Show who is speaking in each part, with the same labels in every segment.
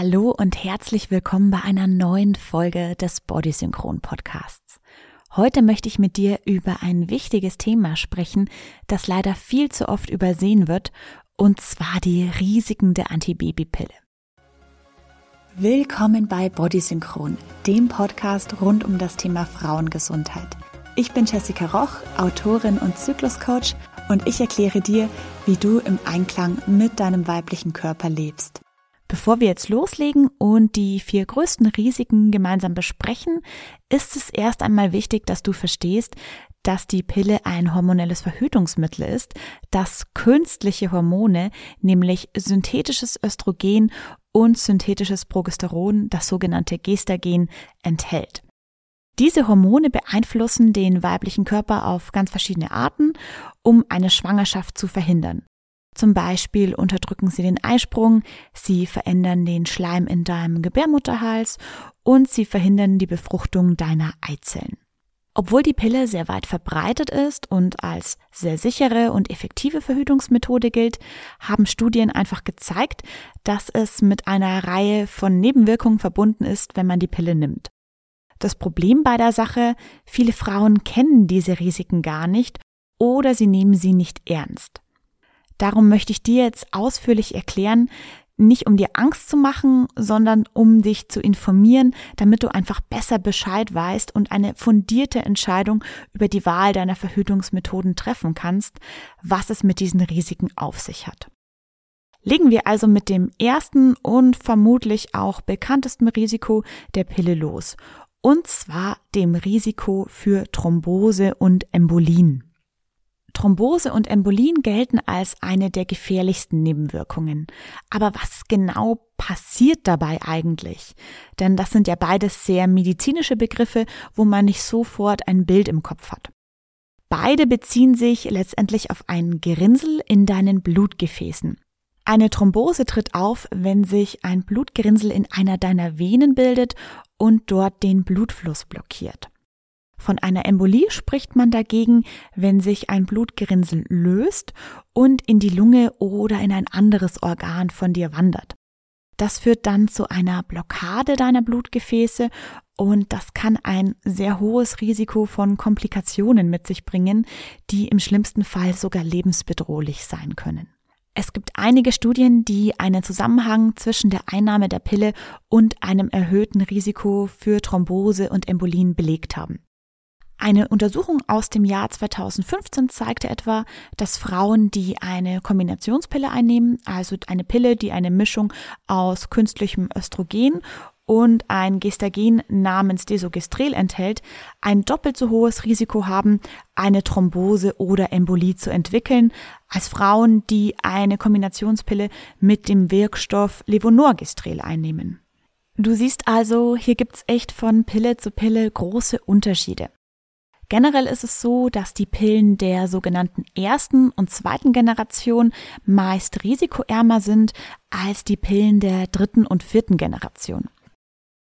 Speaker 1: Hallo und herzlich willkommen bei einer neuen Folge des Body Synchron Podcasts. Heute möchte ich mit dir über ein wichtiges Thema sprechen, das leider viel zu oft übersehen wird, und zwar die Risiken der Antibabypille. Willkommen bei Body Synchron, dem Podcast rund um das Thema Frauengesundheit. Ich bin Jessica Roch, Autorin und Zykluscoach und ich erkläre dir, wie du im Einklang mit deinem weiblichen Körper lebst. Bevor wir jetzt loslegen und die vier größten Risiken gemeinsam besprechen, ist es erst einmal wichtig, dass du verstehst, dass die Pille ein hormonelles Verhütungsmittel ist, das künstliche Hormone, nämlich synthetisches Östrogen und synthetisches Progesteron, das sogenannte Gestagen, enthält. Diese Hormone beeinflussen den weiblichen Körper auf ganz verschiedene Arten, um eine Schwangerschaft zu verhindern. Zum Beispiel unterdrücken sie den Eisprung, sie verändern den Schleim in deinem Gebärmutterhals und sie verhindern die Befruchtung deiner Eizellen. Obwohl die Pille sehr weit verbreitet ist und als sehr sichere und effektive Verhütungsmethode gilt, haben Studien einfach gezeigt, dass es mit einer Reihe von Nebenwirkungen verbunden ist, wenn man die Pille nimmt. Das Problem bei der Sache, viele Frauen kennen diese Risiken gar nicht oder sie nehmen sie nicht ernst. Darum möchte ich dir jetzt ausführlich erklären, nicht um dir Angst zu machen, sondern um dich zu informieren, damit du einfach besser Bescheid weißt und eine fundierte Entscheidung über die Wahl deiner Verhütungsmethoden treffen kannst, was es mit diesen Risiken auf sich hat. Legen wir also mit dem ersten und vermutlich auch bekanntesten Risiko der Pille los, und zwar dem Risiko für Thrombose und Embolien. Thrombose und Embolien gelten als eine der gefährlichsten Nebenwirkungen. Aber was genau passiert dabei eigentlich? Denn das sind ja beides sehr medizinische Begriffe, wo man nicht sofort ein Bild im Kopf hat. Beide beziehen sich letztendlich auf ein Gerinnsel in deinen Blutgefäßen. Eine Thrombose tritt auf, wenn sich ein Blutgerinnsel in einer deiner Venen bildet und dort den Blutfluss blockiert. Von einer Embolie spricht man dagegen, wenn sich ein Blutgerinnsel löst und in die Lunge oder in ein anderes Organ von dir wandert. Das führt dann zu einer Blockade deiner Blutgefäße und das kann ein sehr hohes Risiko von Komplikationen mit sich bringen, die im schlimmsten Fall sogar lebensbedrohlich sein können. Es gibt einige Studien, die einen Zusammenhang zwischen der Einnahme der Pille und einem erhöhten Risiko für Thrombose und Embolien belegt haben. Eine Untersuchung aus dem Jahr 2015 zeigte etwa, dass Frauen, die eine Kombinationspille einnehmen, also eine Pille, die eine Mischung aus künstlichem Östrogen und ein Gestagen namens Desogestrel enthält, ein doppelt so hohes Risiko haben, eine Thrombose oder Embolie zu entwickeln, als Frauen, die eine Kombinationspille mit dem Wirkstoff Levonorgestrel einnehmen. Du siehst also, hier gibt's echt von Pille zu Pille große Unterschiede. Generell ist es so, dass die Pillen der sogenannten ersten und zweiten Generation meist risikoärmer sind als die Pillen der dritten und vierten Generation.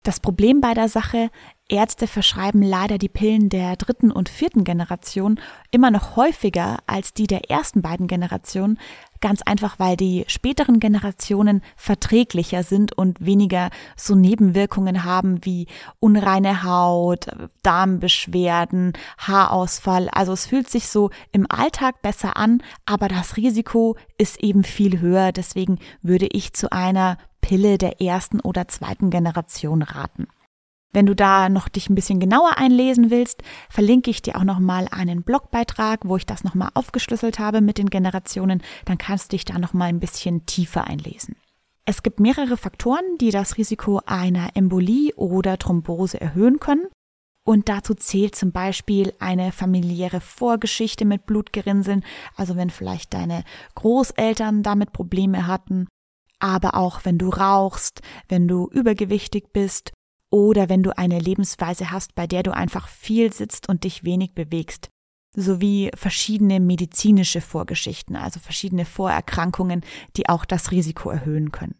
Speaker 1: Das Problem bei der Sache, Ärzte verschreiben leider die Pillen der dritten und vierten Generation immer noch häufiger als die der ersten beiden Generationen, ganz einfach weil die späteren Generationen verträglicher sind und weniger so Nebenwirkungen haben wie unreine Haut, Darmbeschwerden, Haarausfall. Also es fühlt sich so im Alltag besser an, aber das Risiko ist eben viel höher. Deswegen würde ich zu einer Pille der ersten oder zweiten Generation raten. Wenn du da noch dich ein bisschen genauer einlesen willst, verlinke ich dir auch noch mal einen Blogbeitrag, wo ich das noch mal aufgeschlüsselt habe mit den Generationen, dann kannst du dich da noch mal ein bisschen tiefer einlesen. Es gibt mehrere Faktoren, die das Risiko einer Embolie oder Thrombose erhöhen können. Und dazu zählt zum Beispiel eine familiäre Vorgeschichte mit Blutgerinnseln, also wenn vielleicht deine Großeltern damit Probleme hatten, aber auch wenn du rauchst, wenn du übergewichtig bist oder wenn du eine Lebensweise hast, bei der du einfach viel sitzt und dich wenig bewegst, sowie verschiedene medizinische Vorgeschichten, also verschiedene Vorerkrankungen, die auch das Risiko erhöhen können.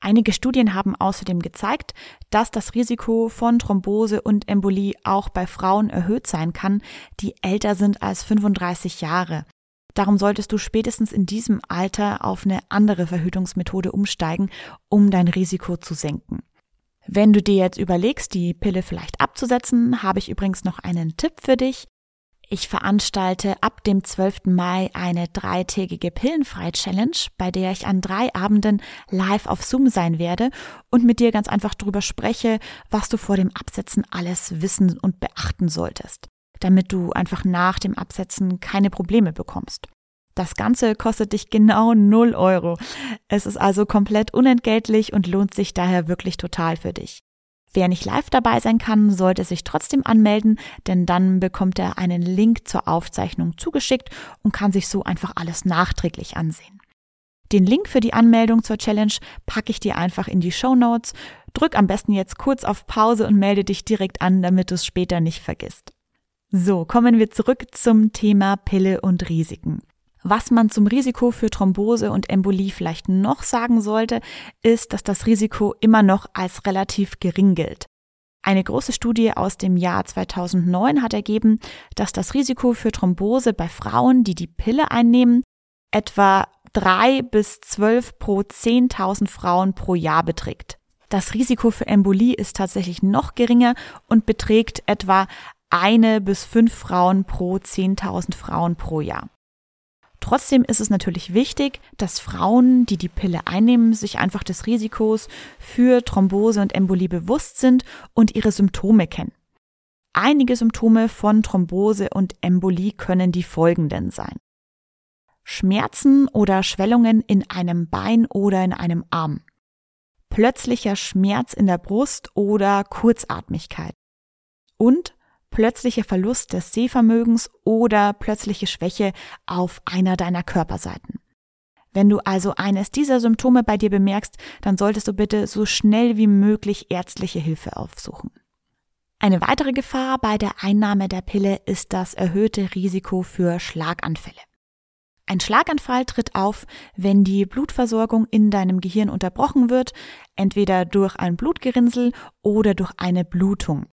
Speaker 1: Einige Studien haben außerdem gezeigt, dass das Risiko von Thrombose und Embolie auch bei Frauen erhöht sein kann, die älter sind als 35 Jahre. Darum solltest du spätestens in diesem Alter auf eine andere Verhütungsmethode umsteigen, um dein Risiko zu senken. Wenn du dir jetzt überlegst, die Pille vielleicht abzusetzen, habe ich übrigens noch einen Tipp für dich. Ich veranstalte ab dem 12. Mai eine dreitägige Pillenfrei-Challenge, bei der ich an drei Abenden live auf Zoom sein werde und mit dir ganz einfach darüber spreche, was du vor dem Absetzen alles wissen und beachten solltest, damit du einfach nach dem Absetzen keine Probleme bekommst. Das Ganze kostet dich genau 0 Euro. Es ist also komplett unentgeltlich und lohnt sich daher wirklich total für dich. Wer nicht live dabei sein kann, sollte sich trotzdem anmelden, denn dann bekommt er einen Link zur Aufzeichnung zugeschickt und kann sich so einfach alles nachträglich ansehen. Den Link für die Anmeldung zur Challenge packe ich dir einfach in die Show Notes. Drück am besten jetzt kurz auf Pause und melde dich direkt an, damit du es später nicht vergisst. So, kommen wir zurück zum Thema Pille und Risiken. Was man zum Risiko für Thrombose und Embolie vielleicht noch sagen sollte, ist, dass das Risiko immer noch als relativ gering gilt. Eine große Studie aus dem Jahr 2009 hat ergeben, dass das Risiko für Thrombose bei Frauen, die die Pille einnehmen, etwa drei bis zwölf pro 10.000 Frauen pro Jahr beträgt. Das Risiko für Embolie ist tatsächlich noch geringer und beträgt etwa eine bis fünf Frauen pro 10.000 Frauen pro Jahr. Trotzdem ist es natürlich wichtig, dass Frauen, die die Pille einnehmen, sich einfach des Risikos für Thrombose und Embolie bewusst sind und ihre Symptome kennen. Einige Symptome von Thrombose und Embolie können die folgenden sein. Schmerzen oder Schwellungen in einem Bein oder in einem Arm. Plötzlicher Schmerz in der Brust oder Kurzatmigkeit. Und plötzlicher Verlust des Sehvermögens oder plötzliche Schwäche auf einer deiner Körperseiten. Wenn du also eines dieser Symptome bei dir bemerkst, dann solltest du bitte so schnell wie möglich ärztliche Hilfe aufsuchen. Eine weitere Gefahr bei der Einnahme der Pille ist das erhöhte Risiko für Schlaganfälle. Ein Schlaganfall tritt auf, wenn die Blutversorgung in deinem Gehirn unterbrochen wird, entweder durch ein Blutgerinnsel oder durch eine Blutung.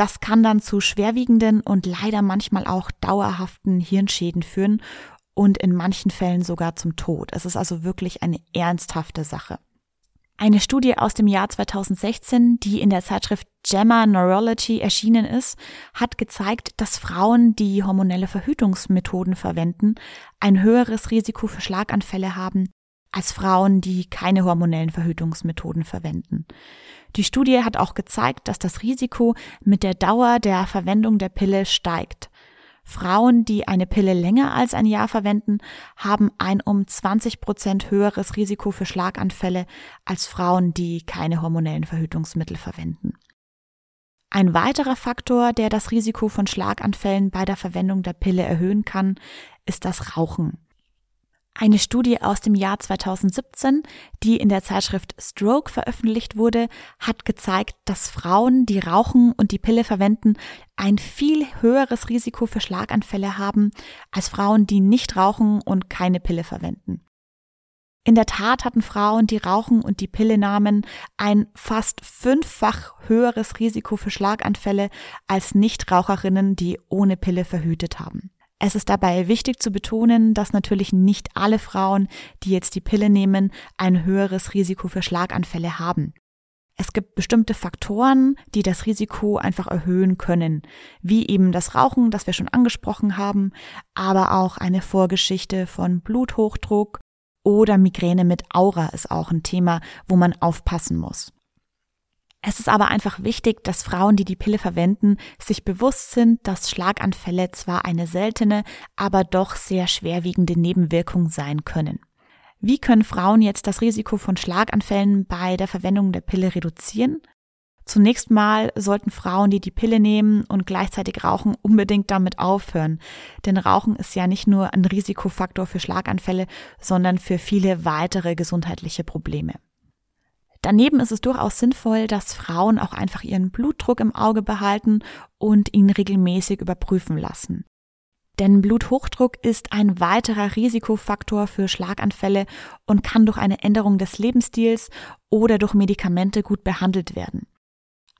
Speaker 1: Das kann dann zu schwerwiegenden und leider manchmal auch dauerhaften Hirnschäden führen und in manchen Fällen sogar zum Tod. Es ist also wirklich eine ernsthafte Sache. Eine Studie aus dem Jahr 2016, die in der Zeitschrift JAMA Neurology erschienen ist, hat gezeigt, dass Frauen, die hormonelle Verhütungsmethoden verwenden, ein höheres Risiko für Schlaganfälle haben als Frauen, die keine hormonellen Verhütungsmethoden verwenden. Die Studie hat auch gezeigt, dass das Risiko mit der Dauer der Verwendung der Pille steigt. Frauen, die eine Pille länger als ein Jahr verwenden, haben ein um 20 Prozent höheres Risiko für Schlaganfälle als Frauen, die keine hormonellen Verhütungsmittel verwenden. Ein weiterer Faktor, der das Risiko von Schlaganfällen bei der Verwendung der Pille erhöhen kann, ist das Rauchen. Eine Studie aus dem Jahr 2017, die in der Zeitschrift Stroke veröffentlicht wurde, hat gezeigt, dass Frauen, die rauchen und die Pille verwenden, ein viel höheres Risiko für Schlaganfälle haben als Frauen, die nicht rauchen und keine Pille verwenden. In der Tat hatten Frauen, die rauchen und die Pille nahmen, ein fast fünffach höheres Risiko für Schlaganfälle als Nichtraucherinnen, die ohne Pille verhütet haben. Es ist dabei wichtig zu betonen, dass natürlich nicht alle Frauen, die jetzt die Pille nehmen, ein höheres Risiko für Schlaganfälle haben. Es gibt bestimmte Faktoren, die das Risiko einfach erhöhen können, wie eben das Rauchen, das wir schon angesprochen haben, aber auch eine Vorgeschichte von Bluthochdruck oder Migräne mit Aura ist auch ein Thema, wo man aufpassen muss. Es ist aber einfach wichtig, dass Frauen, die die Pille verwenden, sich bewusst sind, dass Schlaganfälle zwar eine seltene, aber doch sehr schwerwiegende Nebenwirkung sein können. Wie können Frauen jetzt das Risiko von Schlaganfällen bei der Verwendung der Pille reduzieren? Zunächst mal sollten Frauen, die die Pille nehmen und gleichzeitig rauchen, unbedingt damit aufhören. Denn Rauchen ist ja nicht nur ein Risikofaktor für Schlaganfälle, sondern für viele weitere gesundheitliche Probleme. Daneben ist es durchaus sinnvoll, dass Frauen auch einfach ihren Blutdruck im Auge behalten und ihn regelmäßig überprüfen lassen. Denn Bluthochdruck ist ein weiterer Risikofaktor für Schlaganfälle und kann durch eine Änderung des Lebensstils oder durch Medikamente gut behandelt werden.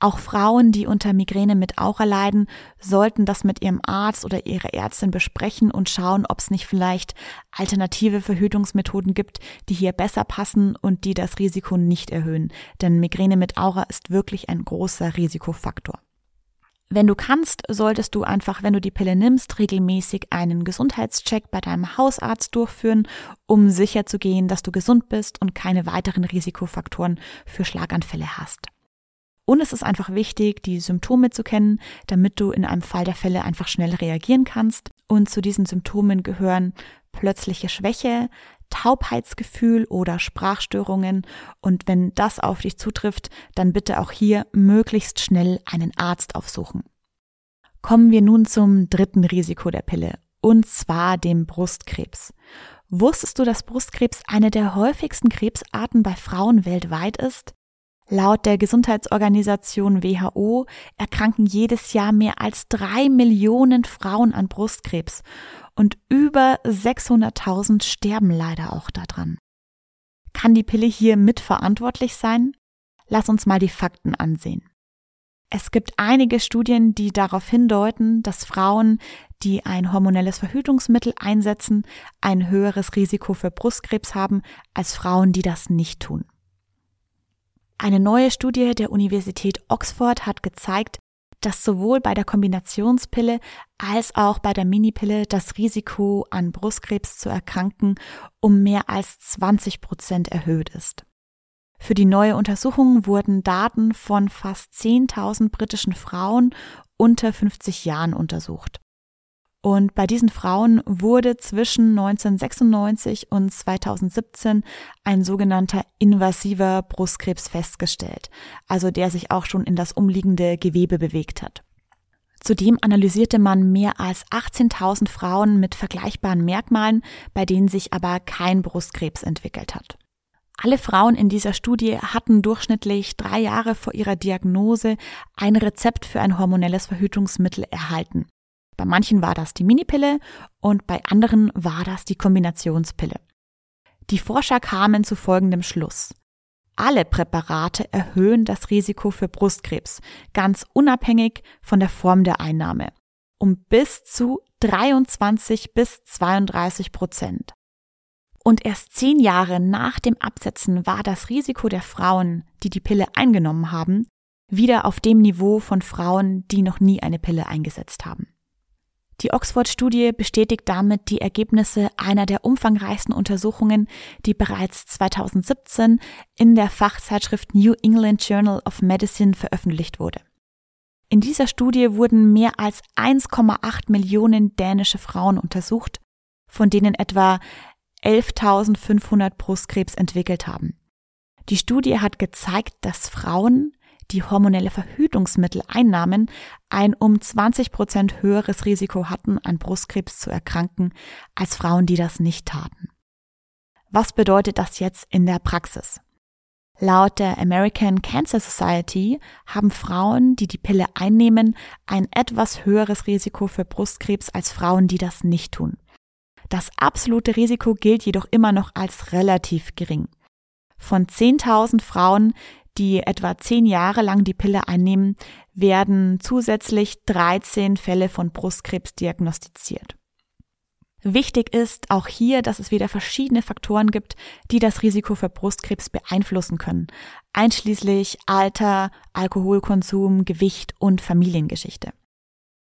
Speaker 1: Auch Frauen, die unter Migräne mit Aura leiden, sollten das mit ihrem Arzt oder ihrer Ärztin besprechen und schauen, ob es nicht vielleicht alternative Verhütungsmethoden gibt, die hier besser passen und die das Risiko nicht erhöhen. Denn Migräne mit Aura ist wirklich ein großer Risikofaktor. Wenn du kannst, solltest du einfach, wenn du die Pille nimmst, regelmäßig einen Gesundheitscheck bei deinem Hausarzt durchführen, um sicherzugehen, dass du gesund bist und keine weiteren Risikofaktoren für Schlaganfälle hast. Und es ist einfach wichtig, die Symptome zu kennen, damit du in einem Fall der Fälle einfach schnell reagieren kannst. Und zu diesen Symptomen gehören plötzliche Schwäche, Taubheitsgefühl oder Sprachstörungen. Und wenn das auf dich zutrifft, dann bitte auch hier möglichst schnell einen Arzt aufsuchen. Kommen wir nun zum dritten Risiko der Pille, und zwar dem Brustkrebs. Wusstest du, dass Brustkrebs eine der häufigsten Krebsarten bei Frauen weltweit ist? Laut der Gesundheitsorganisation WHO erkranken jedes Jahr mehr als drei Millionen Frauen an Brustkrebs und über 600.000 sterben leider auch daran. Kann die Pille hier mitverantwortlich sein? Lass uns mal die Fakten ansehen. Es gibt einige Studien, die darauf hindeuten, dass Frauen, die ein hormonelles Verhütungsmittel einsetzen, ein höheres Risiko für Brustkrebs haben als Frauen, die das nicht tun. Eine neue Studie der Universität Oxford hat gezeigt, dass sowohl bei der Kombinationspille als auch bei der Minipille das Risiko an Brustkrebs zu erkranken um mehr als 20 Prozent erhöht ist. Für die neue Untersuchung wurden Daten von fast 10.000 britischen Frauen unter 50 Jahren untersucht. Und bei diesen Frauen wurde zwischen 1996 und 2017 ein sogenannter invasiver Brustkrebs festgestellt, also der sich auch schon in das umliegende Gewebe bewegt hat. Zudem analysierte man mehr als 18.000 Frauen mit vergleichbaren Merkmalen, bei denen sich aber kein Brustkrebs entwickelt hat. Alle Frauen in dieser Studie hatten durchschnittlich drei Jahre vor ihrer Diagnose ein Rezept für ein hormonelles Verhütungsmittel erhalten. Bei manchen war das die Minipille und bei anderen war das die Kombinationspille. Die Forscher kamen zu folgendem Schluss. Alle Präparate erhöhen das Risiko für Brustkrebs, ganz unabhängig von der Form der Einnahme, um bis zu 23 bis 32 Prozent. Und erst zehn Jahre nach dem Absetzen war das Risiko der Frauen, die die Pille eingenommen haben, wieder auf dem Niveau von Frauen, die noch nie eine Pille eingesetzt haben. Die Oxford-Studie bestätigt damit die Ergebnisse einer der umfangreichsten Untersuchungen, die bereits 2017 in der Fachzeitschrift New England Journal of Medicine veröffentlicht wurde. In dieser Studie wurden mehr als 1,8 Millionen dänische Frauen untersucht, von denen etwa 11.500 Brustkrebs entwickelt haben. Die Studie hat gezeigt, dass Frauen die hormonelle Verhütungsmittel einnahmen, ein um 20 Prozent höheres Risiko hatten, an Brustkrebs zu erkranken, als Frauen, die das nicht taten. Was bedeutet das jetzt in der Praxis? Laut der American Cancer Society haben Frauen, die die Pille einnehmen, ein etwas höheres Risiko für Brustkrebs als Frauen, die das nicht tun. Das absolute Risiko gilt jedoch immer noch als relativ gering. Von 10.000 Frauen, die etwa zehn Jahre lang die Pille einnehmen, werden zusätzlich 13 Fälle von Brustkrebs diagnostiziert. Wichtig ist auch hier, dass es wieder verschiedene Faktoren gibt, die das Risiko für Brustkrebs beeinflussen können, einschließlich Alter, Alkoholkonsum, Gewicht und Familiengeschichte.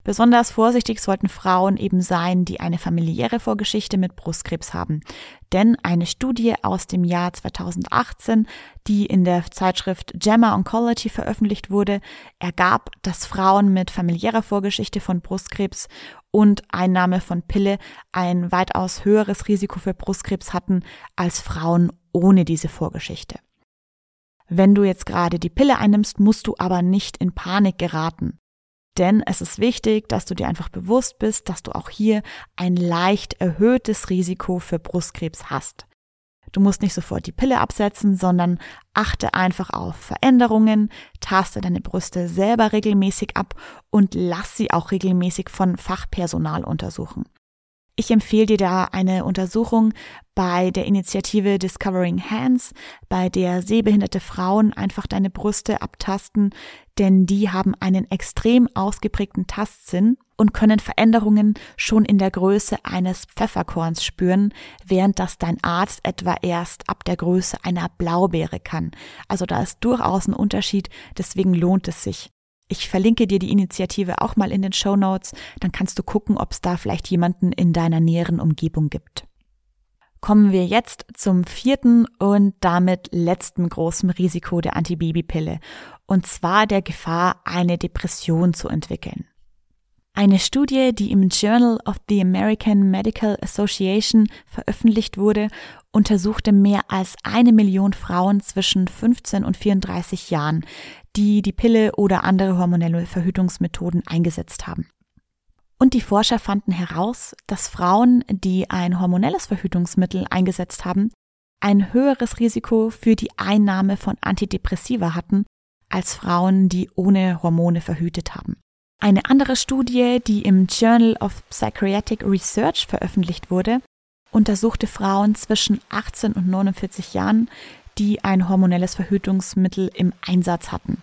Speaker 1: Besonders vorsichtig sollten Frauen eben sein, die eine familiäre Vorgeschichte mit Brustkrebs haben. Denn eine Studie aus dem Jahr 2018, die in der Zeitschrift JAMA Oncology veröffentlicht wurde, ergab, dass Frauen mit familiärer Vorgeschichte von Brustkrebs und Einnahme von Pille ein weitaus höheres Risiko für Brustkrebs hatten als Frauen ohne diese Vorgeschichte. Wenn du jetzt gerade die Pille einnimmst, musst du aber nicht in Panik geraten. Denn es ist wichtig, dass du dir einfach bewusst bist, dass du auch hier ein leicht erhöhtes Risiko für Brustkrebs hast. Du musst nicht sofort die Pille absetzen, sondern achte einfach auf Veränderungen, taste deine Brüste selber regelmäßig ab und lass sie auch regelmäßig von Fachpersonal untersuchen. Ich empfehle dir da eine Untersuchung bei der Initiative Discovering Hands, bei der sehbehinderte Frauen einfach deine Brüste abtasten, denn die haben einen extrem ausgeprägten Tastsinn und können Veränderungen schon in der Größe eines Pfefferkorns spüren, während das dein Arzt etwa erst ab der Größe einer Blaubeere kann. Also da ist durchaus ein Unterschied, deswegen lohnt es sich. Ich verlinke dir die Initiative auch mal in den Show Notes, dann kannst du gucken, ob es da vielleicht jemanden in deiner näheren Umgebung gibt. Kommen wir jetzt zum vierten und damit letzten großen Risiko der Antibabypille, und zwar der Gefahr, eine Depression zu entwickeln. Eine Studie, die im Journal of the American Medical Association veröffentlicht wurde, untersuchte mehr als eine Million Frauen zwischen 15 und 34 Jahren, die die Pille oder andere hormonelle Verhütungsmethoden eingesetzt haben. Und die Forscher fanden heraus, dass Frauen, die ein hormonelles Verhütungsmittel eingesetzt haben, ein höheres Risiko für die Einnahme von Antidepressiva hatten als Frauen, die ohne Hormone verhütet haben. Eine andere Studie, die im Journal of Psychiatric Research veröffentlicht wurde, untersuchte Frauen zwischen 18 und 49 Jahren, die ein hormonelles Verhütungsmittel im Einsatz hatten.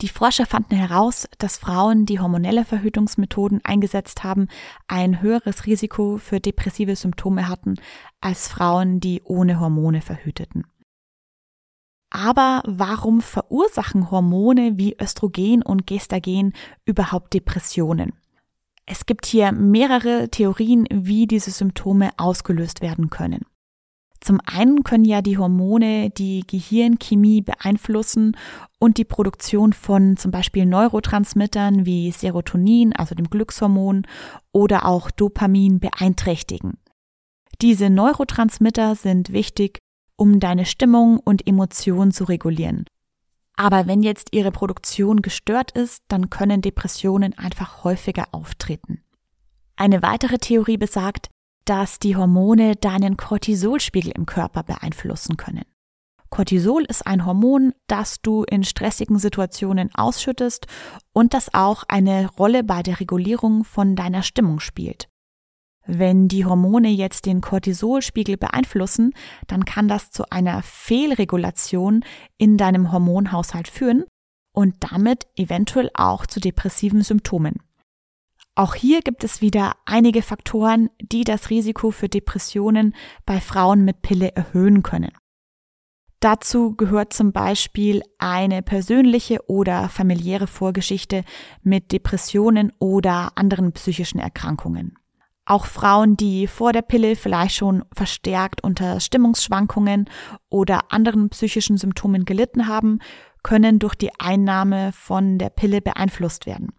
Speaker 1: Die Forscher fanden heraus, dass Frauen, die hormonelle Verhütungsmethoden eingesetzt haben, ein höheres Risiko für depressive Symptome hatten als Frauen, die ohne Hormone verhüteten. Aber warum verursachen Hormone wie Östrogen und Gestagen überhaupt Depressionen? Es gibt hier mehrere Theorien, wie diese Symptome ausgelöst werden können. Zum einen können ja die Hormone die Gehirnchemie beeinflussen und die Produktion von zum Beispiel Neurotransmittern wie Serotonin, also dem Glückshormon, oder auch Dopamin beeinträchtigen. Diese Neurotransmitter sind wichtig, um deine Stimmung und Emotionen zu regulieren. Aber wenn jetzt ihre Produktion gestört ist, dann können Depressionen einfach häufiger auftreten. Eine weitere Theorie besagt, dass die Hormone deinen Cortisolspiegel im Körper beeinflussen können. Cortisol ist ein Hormon, das du in stressigen Situationen ausschüttest und das auch eine Rolle bei der Regulierung von deiner Stimmung spielt. Wenn die Hormone jetzt den Cortisolspiegel beeinflussen, dann kann das zu einer Fehlregulation in deinem Hormonhaushalt führen und damit eventuell auch zu depressiven Symptomen. Auch hier gibt es wieder einige Faktoren, die das Risiko für Depressionen bei Frauen mit Pille erhöhen können. Dazu gehört zum Beispiel eine persönliche oder familiäre Vorgeschichte mit Depressionen oder anderen psychischen Erkrankungen. Auch Frauen, die vor der Pille vielleicht schon verstärkt unter Stimmungsschwankungen oder anderen psychischen Symptomen gelitten haben, können durch die Einnahme von der Pille beeinflusst werden.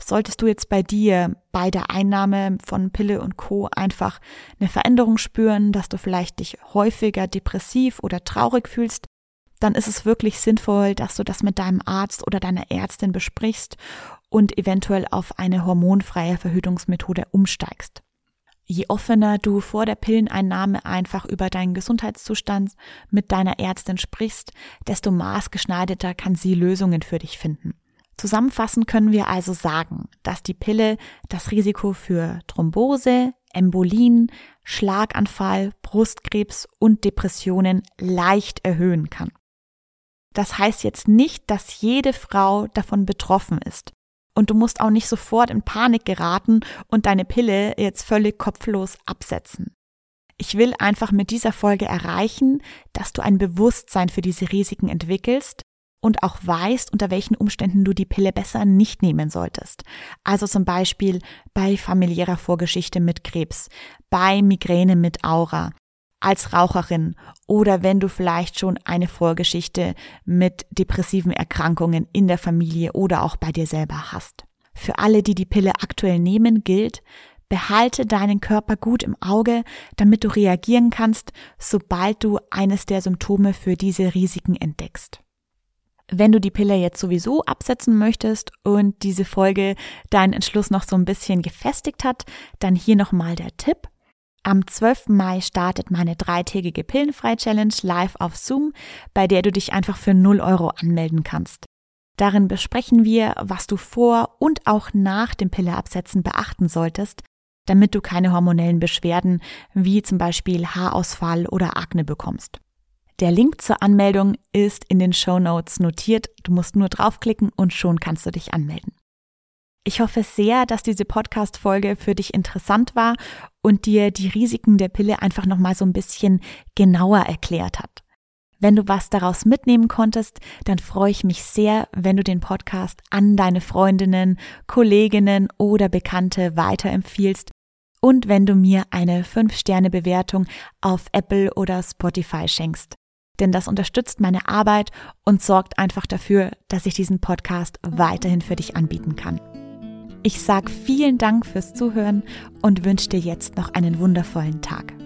Speaker 1: Solltest du jetzt bei dir bei der Einnahme von Pille und Co einfach eine Veränderung spüren, dass du vielleicht dich häufiger depressiv oder traurig fühlst, dann ist es wirklich sinnvoll, dass du das mit deinem Arzt oder deiner Ärztin besprichst und eventuell auf eine hormonfreie Verhütungsmethode umsteigst. Je offener du vor der Pilleneinnahme einfach über deinen Gesundheitszustand mit deiner Ärztin sprichst, desto maßgeschneiderter kann sie Lösungen für dich finden. Zusammenfassend können wir also sagen, dass die Pille das Risiko für Thrombose, Embolien, Schlaganfall, Brustkrebs und Depressionen leicht erhöhen kann. Das heißt jetzt nicht, dass jede Frau davon betroffen ist. Und du musst auch nicht sofort in Panik geraten und deine Pille jetzt völlig kopflos absetzen. Ich will einfach mit dieser Folge erreichen, dass du ein Bewusstsein für diese Risiken entwickelst und auch weißt, unter welchen Umständen du die Pille besser nicht nehmen solltest. Also zum Beispiel bei familiärer Vorgeschichte mit Krebs, bei Migräne mit Aura, als Raucherin oder wenn du vielleicht schon eine Vorgeschichte mit depressiven Erkrankungen in der Familie oder auch bei dir selber hast. Für alle, die die Pille aktuell nehmen, gilt, behalte deinen Körper gut im Auge, damit du reagieren kannst, sobald du eines der Symptome für diese Risiken entdeckst. Wenn du die Pille jetzt sowieso absetzen möchtest und diese Folge deinen Entschluss noch so ein bisschen gefestigt hat, dann hier nochmal der Tipp. Am 12. Mai startet meine dreitägige Pillenfrei-Challenge live auf Zoom, bei der du dich einfach für 0 Euro anmelden kannst. Darin besprechen wir, was du vor und auch nach dem Pilleabsetzen beachten solltest, damit du keine hormonellen Beschwerden wie zum Beispiel Haarausfall oder Akne bekommst. Der Link zur Anmeldung ist in den Show Notes notiert. Du musst nur draufklicken und schon kannst du dich anmelden. Ich hoffe sehr, dass diese Podcast-Folge für dich interessant war und dir die Risiken der Pille einfach nochmal so ein bisschen genauer erklärt hat. Wenn du was daraus mitnehmen konntest, dann freue ich mich sehr, wenn du den Podcast an deine Freundinnen, Kolleginnen oder Bekannte weiterempfiehlst und wenn du mir eine 5-Sterne-Bewertung auf Apple oder Spotify schenkst. Denn das unterstützt meine Arbeit und sorgt einfach dafür, dass ich diesen Podcast weiterhin für dich anbieten kann. Ich sage vielen Dank fürs Zuhören und wünsche dir jetzt noch einen wundervollen Tag.